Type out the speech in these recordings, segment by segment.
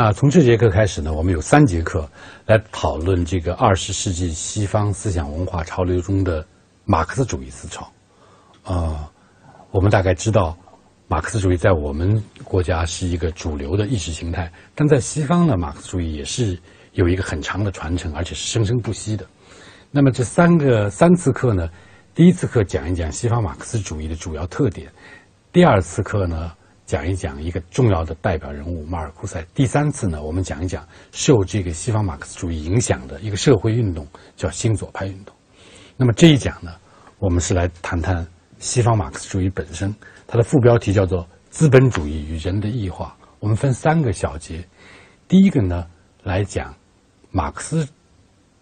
啊，从这节课开始呢，我们有三节课来讨论这个二十世纪西方思想文化潮流中的马克思主义思潮。啊，我们大概知道，马克思主义在我们国家是一个主流的意识形态，但在西方呢，马克思主义也是有一个很长的传承，而且是生生不息的。那么这三个三次课呢，第一次课讲一讲西方马克思主义的主要特点，第二次课呢。讲一讲一个重要的代表人物马尔库塞。第三次呢，我们讲一讲受这个西方马克思主义影响的一个社会运动，叫新左派运动。那么这一讲呢，我们是来谈谈西方马克思主义本身。它的副标题叫做《资本主义与人的异化》。我们分三个小节。第一个呢，来讲马克思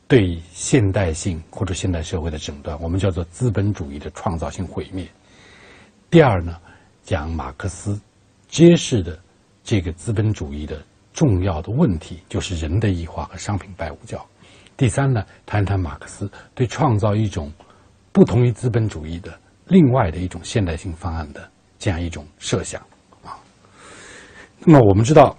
对现代性或者现代社会的诊断，我们叫做资本主义的创造性毁灭。第二呢，讲马克思。揭示的这个资本主义的重要的问题，就是人的异化和商品拜物教。第三呢，谈谈马克思对创造一种不同于资本主义的另外的一种现代性方案的这样一种设想啊。那么我们知道，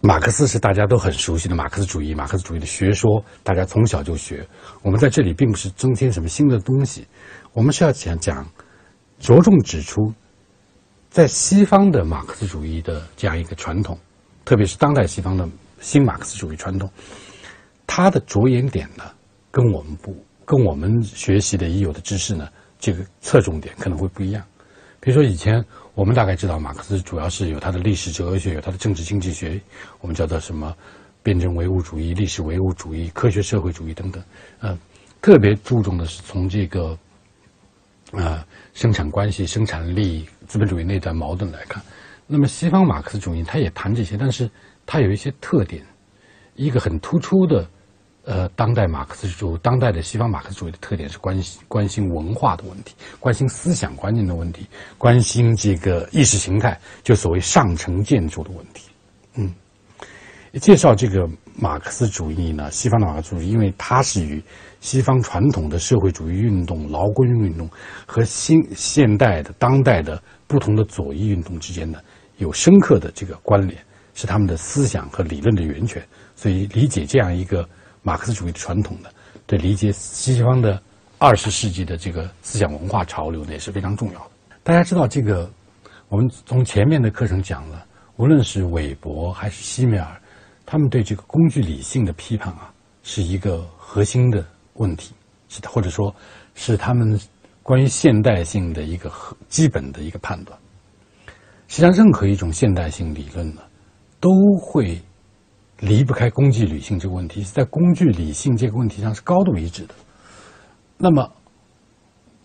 马克思是大家都很熟悉的马克思主义，马克思主义的学说，大家从小就学。我们在这里并不是增添什么新的东西，我们是要讲讲，着重指出。在西方的马克思主义的这样一个传统，特别是当代西方的新马克思主义传统，它的着眼点呢，跟我们不跟我们学习的已有的知识呢，这个侧重点可能会不一样。比如说，以前我们大概知道马克思主要是有他的历史哲学，有他的政治经济学，我们叫做什么辩证唯物主义、历史唯物主义、科学社会主义等等。呃，特别注重的是从这个啊生产关系、生产力。资本主义内在矛盾来看，那么西方马克思主义它也谈这些，但是它有一些特点。一个很突出的，呃，当代马克思主义、当代的西方马克思主义的特点是关心关心文化的问题，关心思想观念的问题，关心这个意识形态，就所谓上层建筑的问题。嗯，介绍这个马克思主义呢，西方的马克思主义，因为它是与西方传统的社会主义运动、劳工运动和新现代的当代的。不同的左翼运动之间呢，有深刻的这个关联，是他们的思想和理论的源泉。所以，理解这样一个马克思主义的传统的，对理解西方的二十世纪的这个思想文化潮流呢，也是非常重要的。大家知道，这个我们从前面的课程讲了，无论是韦伯还是西米尔，他们对这个工具理性的批判啊，是一个核心的问题，是或者说，是他们。关于现代性的一个基本的一个判断，实际上任何一种现代性理论呢，都会离不开工具理性这个问题，是在工具理性这个问题上是高度一致的。那么，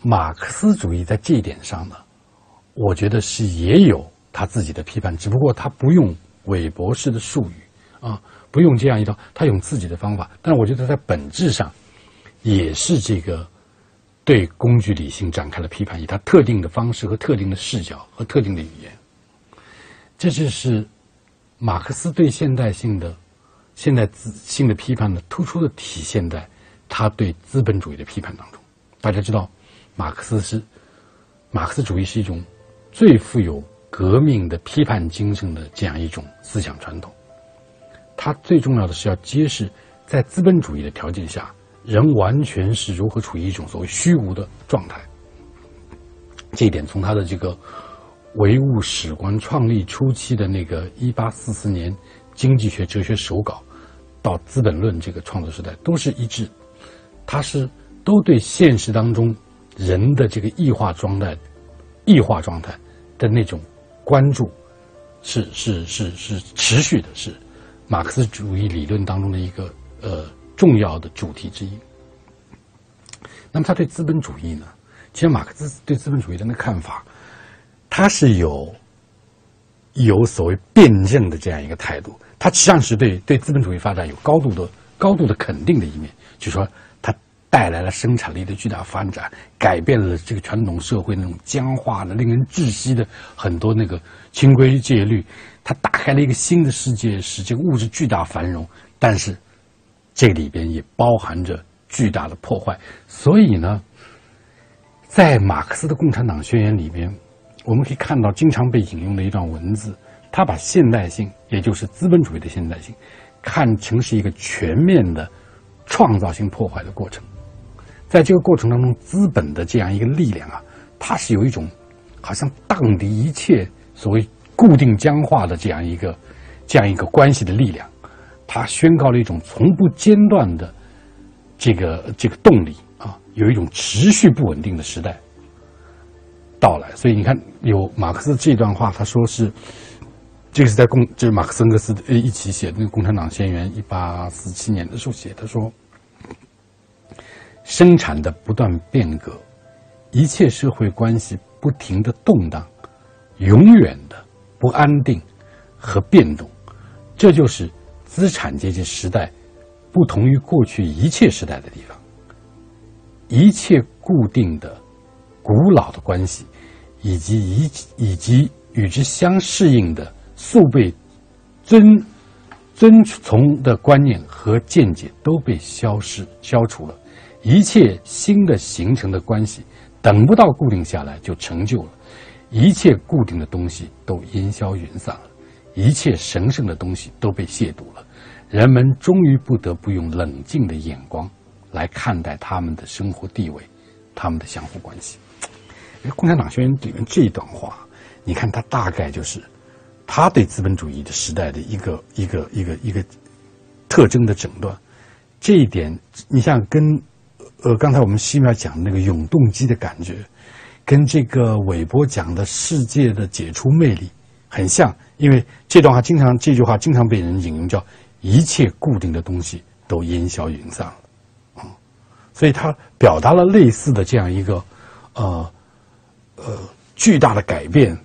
马克思主义在这一点上呢，我觉得是也有他自己的批判，只不过他不用韦伯式的术语啊，不用这样一套，他用自己的方法。但是我觉得在本质上也是这个。对工具理性展开了批判，以他特定的方式和特定的视角和特定的语言，这就是马克思对现代性的现代资性的批判的突出的体现在他对资本主义的批判当中。大家知道，马克思是马克思主义是一种最富有革命的批判精神的这样一种思想传统。它最重要的是要揭示，在资本主义的条件下。人完全是如何处于一种所谓虚无的状态？这一点从他的这个唯物史观创立初期的那个一八四四年经济学哲学手稿，到《资本论》这个创作时代都是一致。他是都对现实当中人的这个异化状态、异化状态的那种关注，是是是是持续的，是马克思主义理论当中的一个呃。重要的主题之一。那么，他对资本主义呢？其实，马克思对资本主义的那看法，他是有有所谓辩证的这样一个态度。他实际上是对对资本主义发展有高度的高度的肯定的一面，就说它带来了生产力的巨大发展，改变了这个传统社会那种僵化的、令人窒息的很多那个清规戒律，它打开了一个新的世界，使这个物质巨大繁荣。但是，这里边也包含着巨大的破坏，所以呢，在马克思的《共产党宣言》里边，我们可以看到经常被引用的一段文字，他把现代性，也就是资本主义的现代性，看成是一个全面的创造性破坏的过程。在这个过程当中，资本的这样一个力量啊，它是有一种好像荡涤一切所谓固定僵化的这样一个这样一个关系的力量，它宣告了一种从不间断的这个这个动力啊，有一种持续不稳定的时代到来。所以你看，有马克思这段话，他说是。这个是在共，就是马克思恩格斯呃一起写的那个《共产党宣言》，一八四七年的时候写。他说：“生产的不断变革，一切社会关系不停的动荡，永远的不安定和变动，这就是资产阶级时代不同于过去一切时代的地方。一切固定的、古老的关系，以及以以及与之相适应的。”素被遵遵从的观念和见解都被消失消除了，一切新的形成的关系等不到固定下来就成就了，一切固定的东西都烟消云散了，一切神圣的东西都被亵渎了，人们终于不得不用冷静的眼光来看待他们的生活地位，他们的相互关系。《共产党宣言》里面这一段话，你看，它大概就是。他对资本主义的时代的一个一个一个一个特征的诊断，这一点，你像跟呃刚才我们西面讲的那个永动机的感觉，跟这个韦伯讲的世界的解除魅力很像，因为这段话经常这句话经常被人引用，叫一切固定的东西都烟消云散了，啊，所以他表达了类似的这样一个呃呃巨大的改变，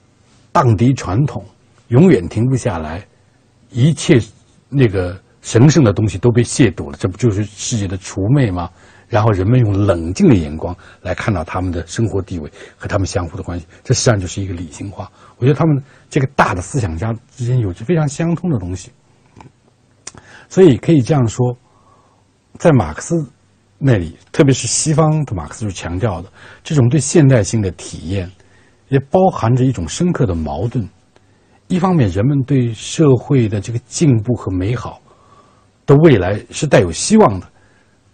荡涤传统。永远停不下来，一切那个神圣的东西都被亵渎了，这不就是世界的除魅吗？然后人们用冷静的眼光来看到他们的生活地位和他们相互的关系，这实际上就是一个理性化。我觉得他们这个大的思想家之间有着非常相通的东西，所以可以这样说，在马克思那里，特别是西方的马克思就强调的这种对现代性的体验，也包含着一种深刻的矛盾。一方面，人们对社会的这个进步和美好的未来是带有希望的，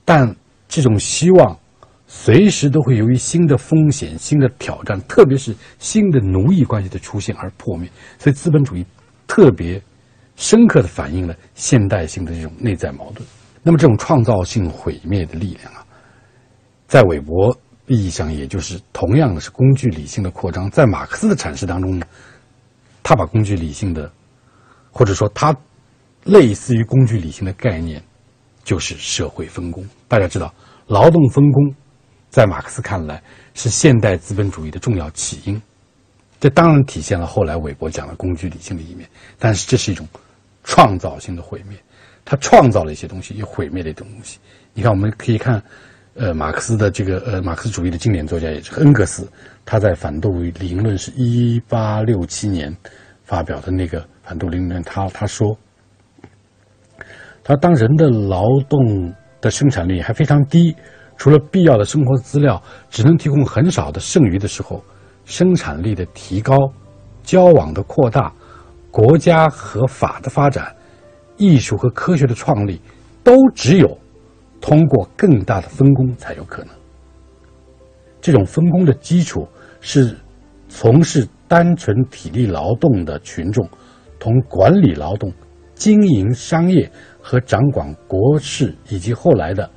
但这种希望随时都会由于新的风险、新的挑战，特别是新的奴役关系的出现而破灭。所以，资本主义特别深刻的反映了现代性的这种内在矛盾。那么，这种创造性毁灭的力量啊，在韦伯意义上，也就是同样的是工具理性的扩张。在马克思的阐释当中呢？他把工具理性的，或者说他类似于工具理性的概念，就是社会分工。大家知道，劳动分工在马克思看来是现代资本主义的重要起因。这当然体现了后来韦伯讲的工具理性的一面，但是这是一种创造性的毁灭。他创造了一些东西，又毁灭了一种东西。你看，我们可以看，呃，马克思的这个呃马克思主义的经典作家也是恩格斯。他在《反斗理论》是一八六七年发表的那个《反斗理论》，他他说，他当人的劳动的生产力还非常低，除了必要的生活资料只能提供很少的剩余的时候，生产力的提高、交往的扩大、国家和法的发展、艺术和科学的创立，都只有通过更大的分工才有可能。这种分工的基础。是从事单纯体力劳动的群众，同管理劳动、经营商业和掌管国事，以及后来的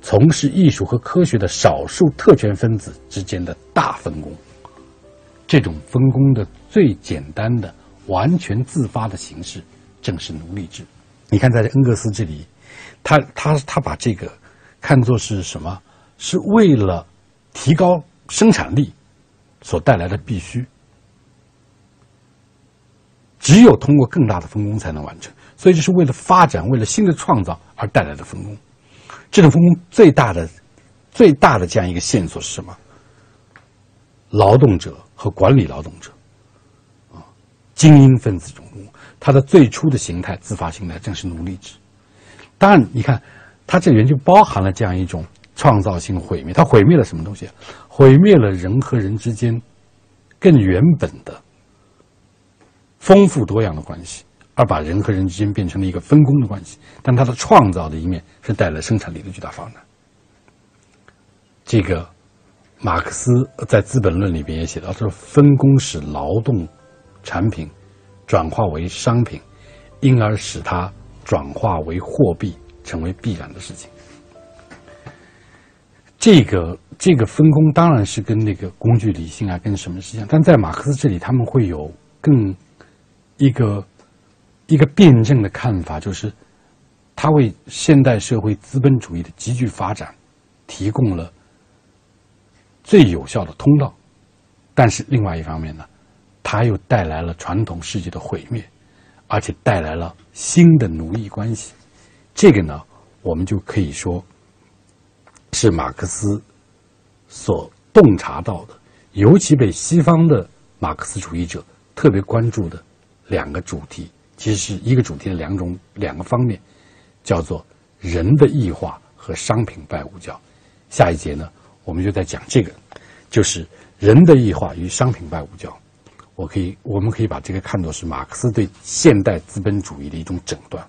从事艺术和科学的少数特权分子之间的大分工。这种分工的最简单的、完全自发的形式，正是奴隶制。你看，在这恩格斯这里，他他他把这个看作是什么？是为了提高生产力。所带来的必须，只有通过更大的分工才能完成。所以，这是为了发展、为了新的创造而带来的分工。这种分工最大的、最大的这样一个线索是什么？劳动者和管理劳动者，精英分子中，它的最初的形态、自发形态正是奴隶制。当然，你看，它这里面就包含了这样一种。创造性毁灭，它毁灭了什么东西？毁灭了人和人之间更原本的丰富多样的关系，而把人和人之间变成了一个分工的关系。但它的创造的一面是带来生产力的巨大发展。这个马克思在《资本论》里边也写到，说分工使劳动产品转化为商品，因而使它转化为货币成为必然的事情。这个这个分工当然是跟那个工具理性啊，跟什么是一样，但在马克思这里，他们会有更一个一个辩证的看法，就是他为现代社会资本主义的急剧发展提供了。最有效的通道，但是另外一方面呢，它又带来了传统世界的毁灭，而且带来了新的奴役关系。这个呢，我们就可以说，是马克思所洞察到的，尤其被西方的马克思主义者特别关注的两个主题，其实是一个主题的两种两个方面，叫做人的异化和商品拜物教。下一节呢？我们就在讲这个，就是人的异化与商品拜物教。我可以，我们可以把这个看作是马克思对现代资本主义的一种诊断。